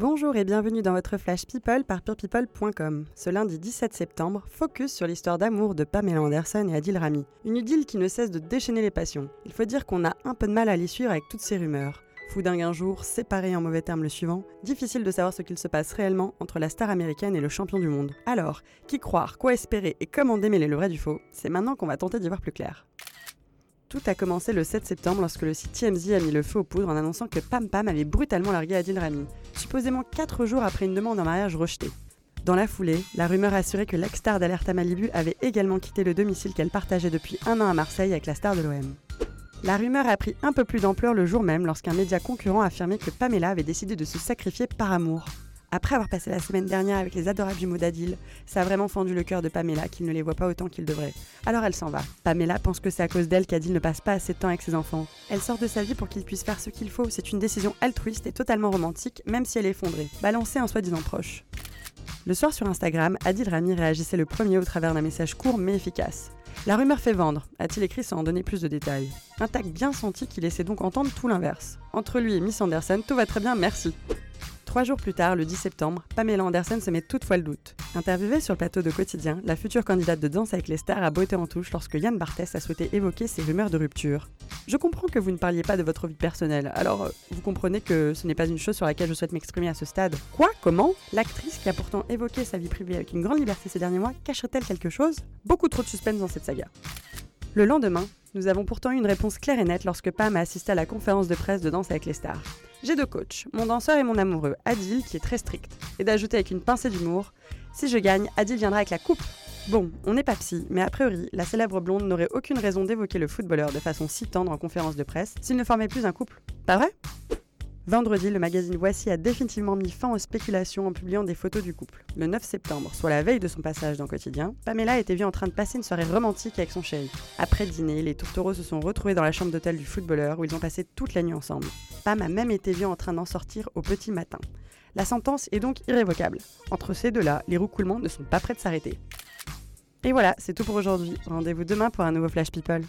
Bonjour et bienvenue dans votre Flash People par purepeople.com. Ce lundi 17 septembre, focus sur l'histoire d'amour de Pamela Anderson et Adil Rami. Une idylle qui ne cesse de déchaîner les passions. Il faut dire qu'on a un peu de mal à l'y suivre avec toutes ces rumeurs. Foudingue un jour, séparé en mauvais termes le suivant, difficile de savoir ce qu'il se passe réellement entre la star américaine et le champion du monde. Alors, qui croire, quoi espérer et comment démêler le vrai du faux? C'est maintenant qu'on va tenter d'y voir plus clair. Tout a commencé le 7 septembre lorsque le site TMZ a mis le feu aux poudres en annonçant que Pam Pam avait brutalement largué Adil Rami, supposément 4 jours après une demande en mariage rejetée. Dans la foulée, la rumeur assurait que l'ex-star d'Alerta Malibu avait également quitté le domicile qu'elle partageait depuis un an à Marseille avec la star de l'OM. La rumeur a pris un peu plus d'ampleur le jour même lorsqu'un média concurrent a affirmé que Pamela avait décidé de se sacrifier par amour. Après avoir passé la semaine dernière avec les adorables jumeaux d'Adil, ça a vraiment fendu le cœur de Pamela qu'il ne les voit pas autant qu'il devrait. Alors elle s'en va. Pamela pense que c'est à cause d'elle qu'Adil ne passe pas assez de temps avec ses enfants. Elle sort de sa vie pour qu'il puisse faire ce qu'il faut. C'est une décision altruiste et totalement romantique, même si elle est effondrée, balancée en soi-disant proche. Le soir sur Instagram, Adil Rami réagissait le premier au travers d'un message court mais efficace. La rumeur fait vendre, a-t-il écrit sans en donner plus de détails. Un tac bien senti qui laissait donc entendre tout l'inverse. Entre lui et Miss Anderson, tout va très bien, merci. Trois jours plus tard, le 10 septembre, Pamela Anderson se met toutefois le doute. Interviewée sur le plateau de Quotidien, la future candidate de Danse avec les stars a beauté en touche lorsque Yann Barthès a souhaité évoquer ces rumeurs de rupture. Je comprends que vous ne parliez pas de votre vie personnelle, alors euh, vous comprenez que ce n'est pas une chose sur laquelle je souhaite m'exprimer à ce stade. Quoi? Comment? L'actrice qui a pourtant évoqué sa vie privée avec une grande liberté ces derniers mois cacherait-elle quelque chose? Beaucoup trop de suspense dans cette saga. Le lendemain, nous avons pourtant eu une réponse claire et nette lorsque Pam a assisté à la conférence de presse de Danse avec les stars. J'ai deux coachs, mon danseur et mon amoureux, Adil, qui est très strict, et d'ajouter avec une pincée d'humour Si je gagne, Adil viendra avec la coupe. Bon, on n'est pas psy, mais a priori, la célèbre blonde n'aurait aucune raison d'évoquer le footballeur de façon si tendre en conférence de presse s'il ne formait plus un couple. Pas vrai? Vendredi, le magazine Voici a définitivement mis fin aux spéculations en publiant des photos du couple. Le 9 septembre, soit la veille de son passage dans Quotidien, Pamela était vue en train de passer une soirée romantique avec son chéri. Après dîner, les tourtereaux se sont retrouvés dans la chambre d'hôtel du footballeur où ils ont passé toute la nuit ensemble. Pam a même été vue en train d'en sortir au petit matin. La sentence est donc irrévocable. Entre ces deux-là, les roucoulements ne sont pas prêts de s'arrêter. Et voilà, c'est tout pour aujourd'hui. Rendez-vous demain pour un nouveau Flash People.